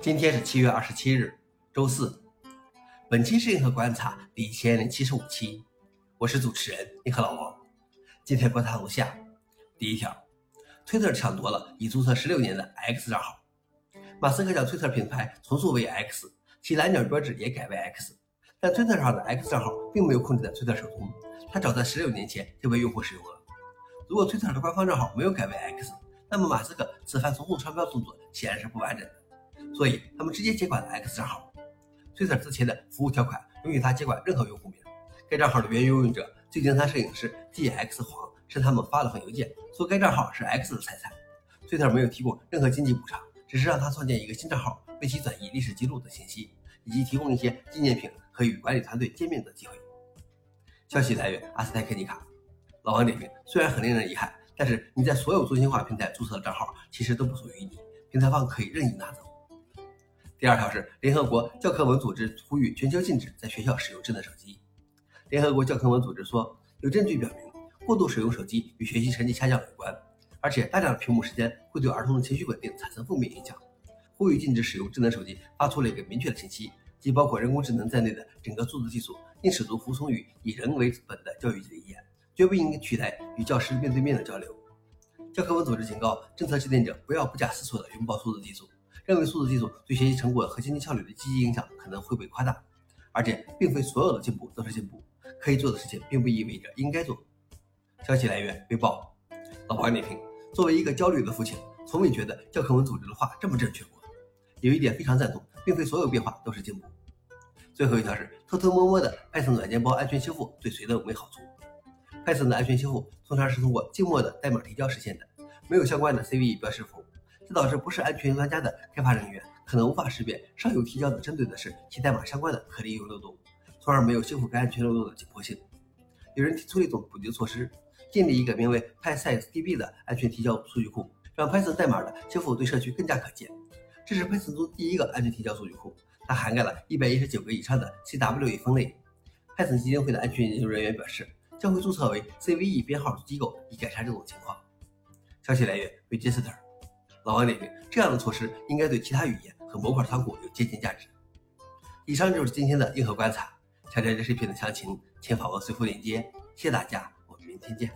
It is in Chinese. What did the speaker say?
今天是七月二十七日，周四。本期是银河观察第一千零七十五期，我是主持人银河老王。今天观察如下：第一条，推特抢夺了已注册十六年的 X 账号。马斯克将推特品牌重塑为 X，其蓝鸟标志也改为 X，但推特上的 X 账号并没有控制在推特手中，它早在十六年前就被用户使用了。如果推特的官方账号没有改为 X，那么马斯克此番重塑商标动作显然是不完整的。所以他们直接接管了 X 账号。Twitter 之前的服务条款允许他接管任何用户名。该账号的原拥有者最近他摄影师 GX 黄是他们发了封邮件，说该账号是 X 的财产。Twitter 没有提供任何经济补偿，只是让他创建一个新账号，为其转移历史记录的信息，以及提供一些纪念品和与管理团队见面的机会。消息来源：阿斯泰克尼卡。老王点评：虽然很令人遗憾，但是你在所有中心化平台注册的账号其实都不属于你，平台方可以任意拿走。第二条是联合国教科文组织呼吁全球禁止在学校使用智能手机。联合国教科文组织说，有证据表明过度使用手机与学习成绩下降有关，而且大量的屏幕时间会对儿童的情绪稳定产生负面影响。呼吁禁止使用智能手机，发出了一个明确的信息，即包括人工智能在内的整个数字技术应始终服从于以人为本的教育理念，绝不应该取代与教师面对面的交流。教科文组织警告政策制定者不要不假思索地拥抱数字技术。认为数字技术对学习成果和经济效率的积极影响可能会被夸大，而且并非所有的进步都是进步。可以做的事情并不意味着应该做。消息来源：微报。老王点评：作为一个焦虑的父亲，从未觉得教科文组织的话这么正确过。有一点非常赞同，并非所有变化都是进步。最后一条是偷偷摸摸的 Python 软件包安全修复对谁都没好处。Python 的安全修复通常是通过静默的代码提交实现的，没有相关的 CVE 标识符。这导致不是安全专家的开发人员可能无法识别上游提交的针对的是其代码相关的可利用漏洞，从而没有修复该安全漏洞的紧迫性。有人提出了一种补救措施，建立一个名为 PySizeDB 的安全提交数据库，让 Python 代码的修复对社区更加可见。这是 Python 中第一个安全提交数据库，它涵盖了一百一十九个以上的 CWE 分类。Python 基金会的安全研究人员表示，将会注册为 CVE 编号机构以改善这种情况。消息来源：Register。老王点评：这样的措施应该对其他语言和模块仓库有借鉴价值。以上就是今天的硬核观察。想了解视频的详情，请访问随附链接。谢谢大家，我们明天见。